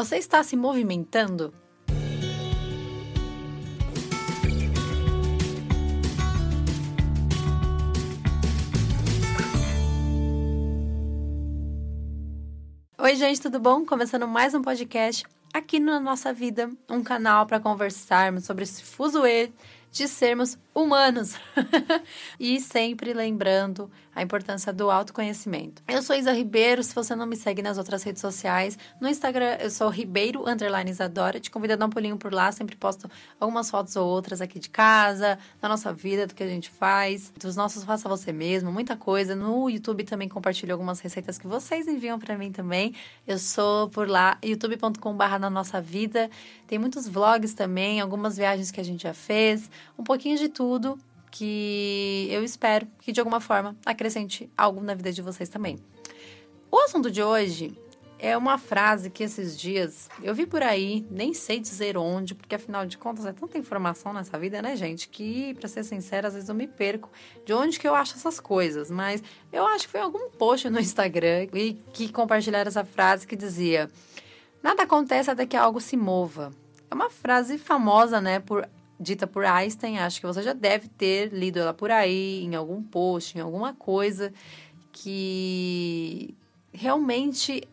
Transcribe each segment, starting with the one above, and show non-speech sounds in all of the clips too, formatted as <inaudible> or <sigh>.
Você está se movimentando? Oi, gente, tudo bom? Começando mais um podcast aqui na nossa vida, um canal para conversarmos sobre esse fuzuê de sermos humanos. <laughs> e sempre lembrando a importância do autoconhecimento. Eu sou Isa Ribeiro, se você não me segue nas outras redes sociais, no Instagram eu sou Ribeiro Underline Isadora, te convido a dar um pulinho por lá, sempre posto algumas fotos ou outras aqui de casa, da nossa vida, do que a gente faz, dos nossos faça você mesmo, muita coisa. No YouTube também compartilho algumas receitas que vocês enviam para mim também. Eu sou por lá, youtube.com/barra na nossa vida. Tem muitos vlogs também, algumas viagens que a gente já fez, um pouquinho de tudo que eu espero que de alguma forma acrescente algo na vida de vocês também. O assunto de hoje é uma frase que esses dias eu vi por aí, nem sei dizer onde, porque afinal de contas é tanta informação nessa vida, né, gente? Que, para ser sincera, às vezes eu me perco de onde que eu acho essas coisas. Mas eu acho que foi algum post no Instagram e que compartilharam essa frase que dizia: Nada acontece até que algo se mova. É uma frase famosa, né, por dita por Einstein, acho que você já deve ter lido ela por aí, em algum post, em alguma coisa, que realmente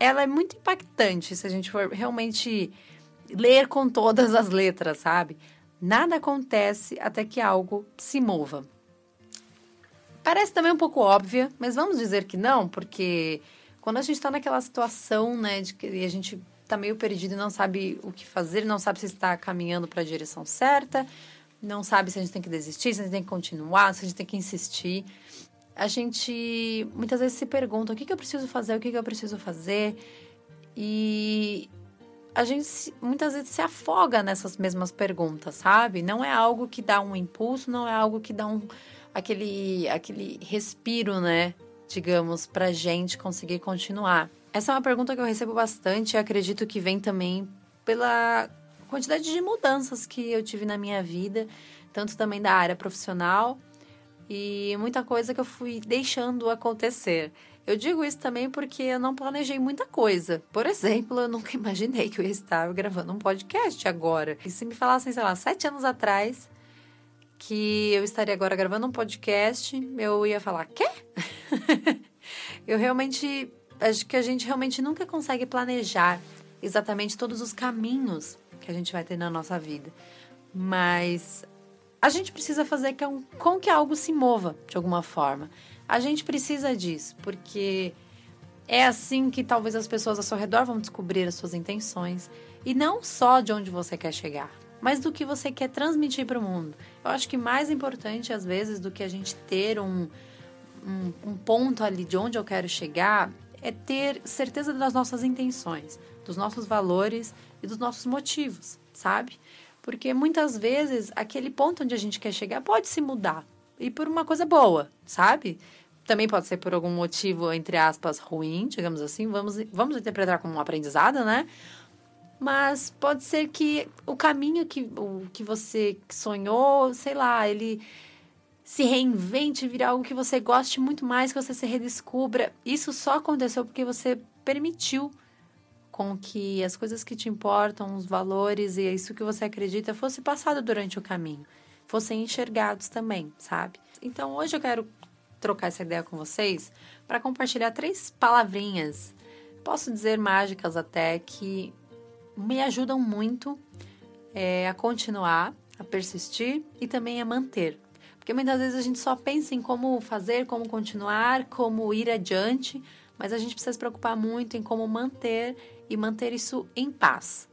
ela é muito impactante se a gente for realmente ler com todas as letras, sabe? Nada acontece até que algo se mova. Parece também um pouco óbvia, mas vamos dizer que não, porque quando a gente está naquela situação, né, de que a gente está meio perdido e não sabe o que fazer, não sabe se está caminhando para a direção certa, não sabe se a gente tem que desistir, se a gente tem que continuar, se a gente tem que insistir. A gente muitas vezes se pergunta o que, que eu preciso fazer, o que, que eu preciso fazer. E a gente muitas vezes se afoga nessas mesmas perguntas, sabe? Não é algo que dá um impulso, não é algo que dá um aquele aquele respiro, né? Digamos, pra gente conseguir continuar. Essa é uma pergunta que eu recebo bastante e acredito que vem também pela quantidade de mudanças que eu tive na minha vida, tanto também da área profissional e muita coisa que eu fui deixando acontecer. Eu digo isso também porque eu não planejei muita coisa. Por exemplo, eu nunca <laughs> imaginei que eu ia estar gravando um podcast agora. E se me falassem, sei lá, sete anos atrás que eu estaria agora gravando um podcast, eu ia falar, quê? <laughs> eu realmente acho que a gente realmente nunca consegue planejar exatamente todos os caminhos que a gente vai ter na nossa vida. Mas a gente precisa fazer com que algo se mova de alguma forma. A gente precisa disso, porque é assim que talvez as pessoas ao seu redor vão descobrir as suas intenções. E não só de onde você quer chegar, mas do que você quer transmitir para o mundo. Eu acho que mais importante, às vezes, do que a gente ter um, um, um ponto ali de onde eu quero chegar, é ter certeza das nossas intenções, dos nossos valores e dos nossos motivos, sabe? Porque muitas vezes aquele ponto onde a gente quer chegar pode se mudar e por uma coisa boa, sabe? Também pode ser por algum motivo, entre aspas, ruim, digamos assim, vamos, vamos interpretar como um aprendizado, né? Mas pode ser que o caminho que, o, que você sonhou, sei lá, ele se reinvente, virar algo que você goste muito mais, que você se redescubra. Isso só aconteceu porque você permitiu com que as coisas que te importam, os valores e isso que você acredita fosse passado durante o caminho, fossem enxergados também, sabe? Então hoje eu quero trocar essa ideia com vocês para compartilhar três palavrinhas, posso dizer mágicas até, que me ajudam muito é, a continuar, a persistir e também a manter. Porque muitas vezes a gente só pensa em como fazer, como continuar, como ir adiante, mas a gente precisa se preocupar muito em como manter e manter isso em paz.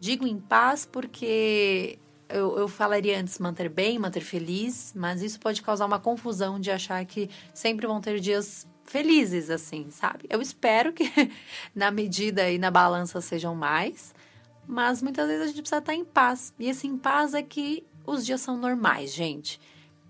Digo em paz porque eu, eu falaria antes manter bem, manter feliz, mas isso pode causar uma confusão de achar que sempre vão ter dias felizes, assim, sabe? Eu espero que <laughs> na medida e na balança sejam mais, mas muitas vezes a gente precisa estar em paz. E esse em paz é que os dias são normais, gente.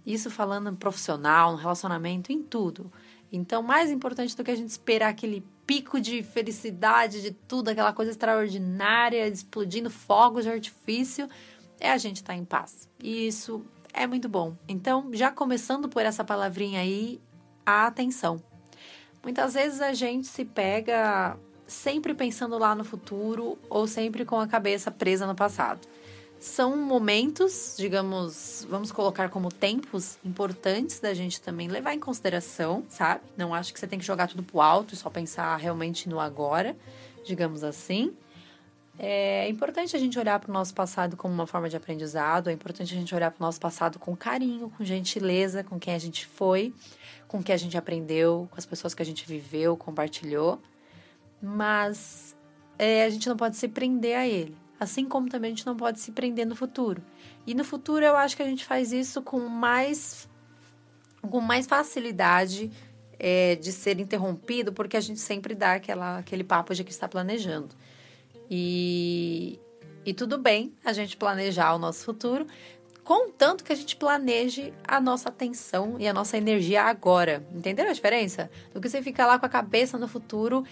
Isso falando profissional, no relacionamento, em tudo. Então, mais importante do que a gente esperar aquele pico de felicidade, de tudo, aquela coisa extraordinária, explodindo fogos de artifício, é a gente estar tá em paz. E isso é muito bom. Então, já começando por essa palavrinha aí, a atenção. Muitas vezes a gente se pega sempre pensando lá no futuro ou sempre com a cabeça presa no passado. São momentos, digamos, vamos colocar como tempos importantes da gente também levar em consideração, sabe? Não acho que você tem que jogar tudo pro alto e só pensar realmente no agora, digamos assim. É importante a gente olhar para o nosso passado como uma forma de aprendizado, é importante a gente olhar para o nosso passado com carinho, com gentileza, com quem a gente foi, com o que a gente aprendeu, com as pessoas que a gente viveu, compartilhou, mas é, a gente não pode se prender a ele, assim como também a gente não pode se prender no futuro. E no futuro eu acho que a gente faz isso com mais, com mais facilidade é, de ser interrompido, porque a gente sempre dá aquela, aquele papo de que está planejando. E, e tudo bem a gente planejar o nosso futuro, contanto que a gente planeje a nossa atenção e a nossa energia agora. Entenderam a diferença? Do que você ficar lá com a cabeça no futuro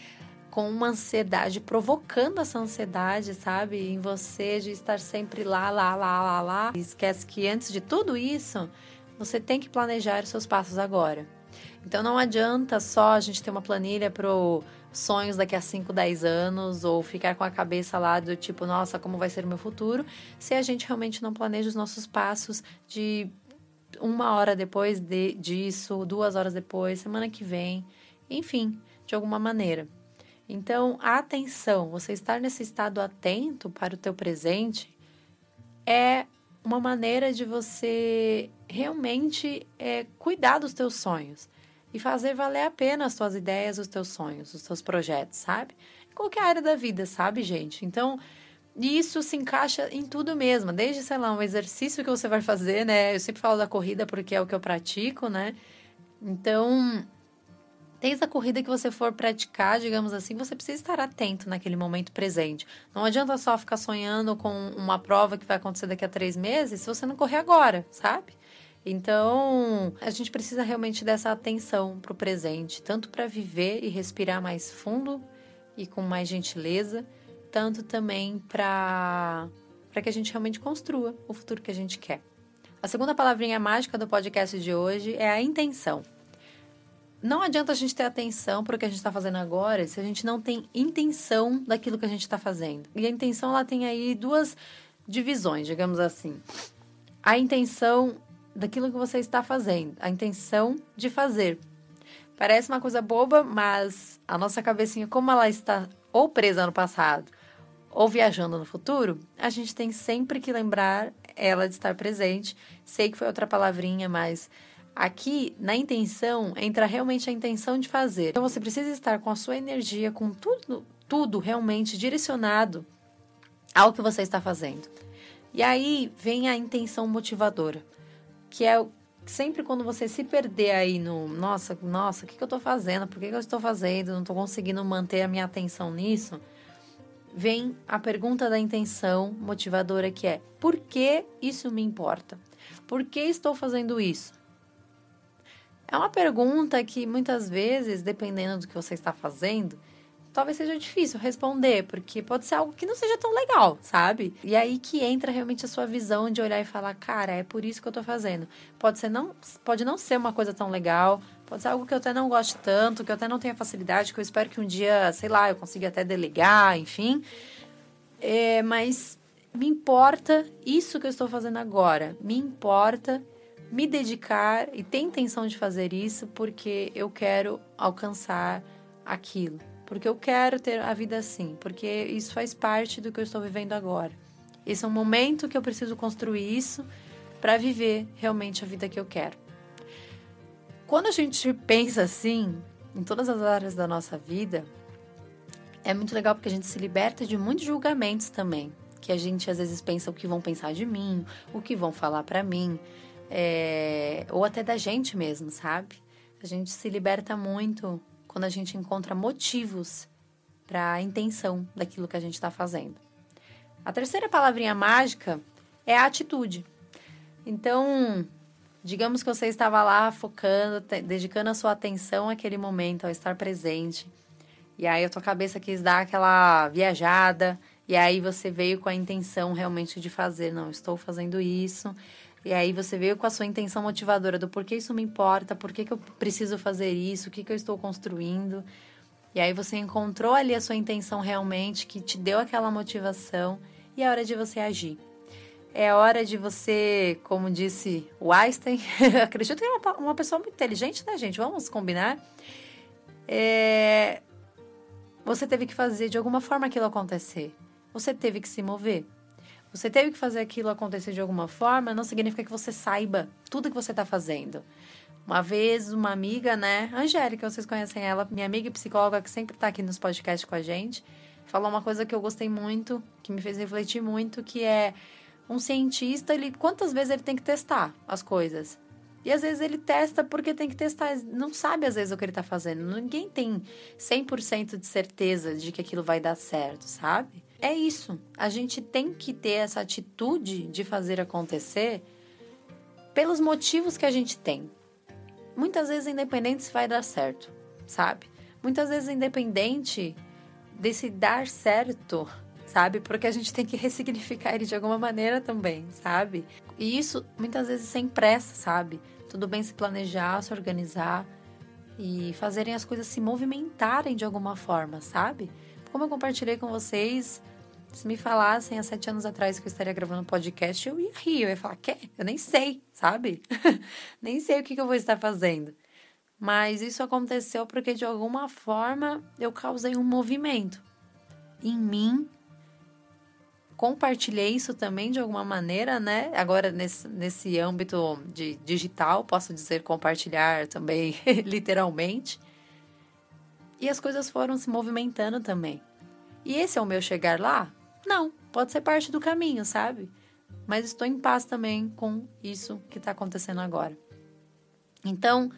com uma ansiedade, provocando essa ansiedade, sabe? Em você de estar sempre lá, lá, lá, lá, lá. E esquece que antes de tudo isso, você tem que planejar os seus passos agora. Então não adianta só a gente ter uma planilha pro sonhos daqui a 5, 10 anos ou ficar com a cabeça lá do tipo, nossa, como vai ser o meu futuro, se a gente realmente não planeja os nossos passos de uma hora depois de, disso, duas horas depois, semana que vem, enfim, de alguma maneira. Então, a atenção, você estar nesse estado atento para o teu presente é uma maneira de você realmente é, cuidar dos teus sonhos e fazer valer a pena as tuas ideias, os teus sonhos, os teus projetos, sabe? Em qualquer área da vida, sabe, gente? Então, isso se encaixa em tudo mesmo, desde, sei lá, um exercício que você vai fazer, né? Eu sempre falo da corrida porque é o que eu pratico, né? Então, desde a corrida que você for praticar, digamos assim, você precisa estar atento naquele momento presente. Não adianta só ficar sonhando com uma prova que vai acontecer daqui a três meses se você não correr agora, sabe? Então, a gente precisa realmente dessa atenção para o presente, tanto para viver e respirar mais fundo e com mais gentileza, tanto também para que a gente realmente construa o futuro que a gente quer. A segunda palavrinha mágica do podcast de hoje é a intenção. Não adianta a gente ter atenção para o que a gente está fazendo agora se a gente não tem intenção daquilo que a gente está fazendo. E a intenção ela tem aí duas divisões, digamos assim. A intenção daquilo que você está fazendo, a intenção de fazer. Parece uma coisa boba, mas a nossa cabecinha, como ela está ou presa no passado ou viajando no futuro, a gente tem sempre que lembrar ela de estar presente. Sei que foi outra palavrinha, mas aqui na intenção entra realmente a intenção de fazer. Então você precisa estar com a sua energia, com tudo, tudo realmente direcionado ao que você está fazendo. E aí vem a intenção motivadora que é sempre quando você se perder aí no, nossa, nossa, o que, que eu estou fazendo? Por que, que eu estou fazendo? Não estou conseguindo manter a minha atenção nisso. Vem a pergunta da intenção motivadora que é: por que isso me importa? Por que estou fazendo isso? É uma pergunta que muitas vezes, dependendo do que você está fazendo, talvez seja difícil responder, porque pode ser algo que não seja tão legal, sabe? E aí que entra realmente a sua visão de olhar e falar, cara, é por isso que eu tô fazendo. Pode ser não, pode não ser uma coisa tão legal, pode ser algo que eu até não goste tanto, que eu até não tenha facilidade, que eu espero que um dia, sei lá, eu consiga até delegar, enfim. É, mas me importa isso que eu estou fazendo agora. Me importa me dedicar e ter intenção de fazer isso porque eu quero alcançar aquilo porque eu quero ter a vida assim, porque isso faz parte do que eu estou vivendo agora. Esse é um momento que eu preciso construir isso para viver realmente a vida que eu quero. Quando a gente pensa assim, em todas as áreas da nossa vida, é muito legal porque a gente se liberta de muitos julgamentos também. Que a gente às vezes pensa o que vão pensar de mim, o que vão falar para mim, é... ou até da gente mesmo, sabe? A gente se liberta muito quando a gente encontra motivos para a intenção daquilo que a gente está fazendo. A terceira palavrinha mágica é a atitude. Então, digamos que você estava lá focando, dedicando a sua atenção àquele momento, ao estar presente. E aí a tua cabeça quis dar aquela viajada, e aí você veio com a intenção realmente de fazer, não, estou fazendo isso. E aí você veio com a sua intenção motivadora do porquê isso me importa, por que, que eu preciso fazer isso, o que, que eu estou construindo. E aí você encontrou ali a sua intenção realmente, que te deu aquela motivação, e é hora de você agir. É hora de você, como disse o Einstein, <laughs> acredito que é uma, uma pessoa muito inteligente, né, gente? Vamos combinar. É, você teve que fazer de alguma forma aquilo acontecer. Você teve que se mover. Você teve que fazer aquilo acontecer de alguma forma, não significa que você saiba tudo que você está fazendo. Uma vez, uma amiga, né, Angélica, vocês conhecem ela, minha amiga e psicóloga que sempre está aqui nos podcasts com a gente, falou uma coisa que eu gostei muito, que me fez refletir muito, que é um cientista, ele quantas vezes ele tem que testar as coisas? E às vezes ele testa porque tem que testar, não sabe às vezes o que ele está fazendo. Ninguém tem 100% de certeza de que aquilo vai dar certo, sabe? É isso. A gente tem que ter essa atitude de fazer acontecer pelos motivos que a gente tem. Muitas vezes independente se vai dar certo, sabe? Muitas vezes independente desse dar certo, sabe? Porque a gente tem que ressignificar ele de alguma maneira também, sabe? E isso muitas vezes sem pressa, sabe? Tudo bem se planejar, se organizar e fazerem as coisas se movimentarem de alguma forma, sabe? Como eu compartilhei com vocês, se me falassem há sete anos atrás que eu estaria gravando um podcast, eu ia rir, eu ia falar, quê? Eu nem sei, sabe? <laughs> nem sei o que, que eu vou estar fazendo. Mas isso aconteceu porque de alguma forma eu causei um movimento em mim compartilhei isso também de alguma maneira, né? Agora, nesse, nesse âmbito de digital, posso dizer compartilhar também, <laughs> literalmente. E as coisas foram se movimentando também. E esse é o meu chegar lá? Não, pode ser parte do caminho, sabe? Mas estou em paz também com isso que está acontecendo agora. Então,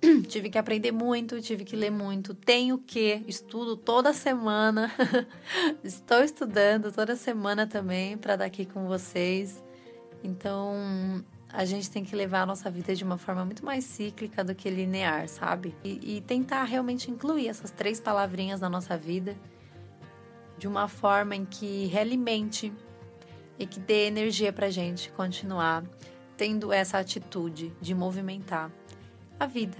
<clears throat> tive que aprender muito, tive que ler muito. Tenho que, estudo toda semana. <laughs> Estou estudando toda semana também para estar aqui com vocês. Então, a gente tem que levar a nossa vida de uma forma muito mais cíclica do que linear, sabe? E, e tentar realmente incluir essas três palavrinhas na nossa vida de uma forma em que realimente e que dê energia pra gente continuar tendo essa atitude de movimentar a vida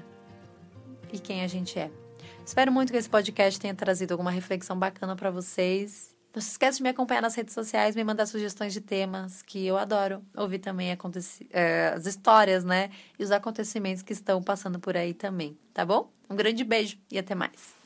e quem a gente é. Espero muito que esse podcast tenha trazido alguma reflexão bacana para vocês. Não se esqueça de me acompanhar nas redes sociais, me mandar sugestões de temas, que eu adoro ouvir também é, as histórias, né? E os acontecimentos que estão passando por aí também, tá bom? Um grande beijo e até mais.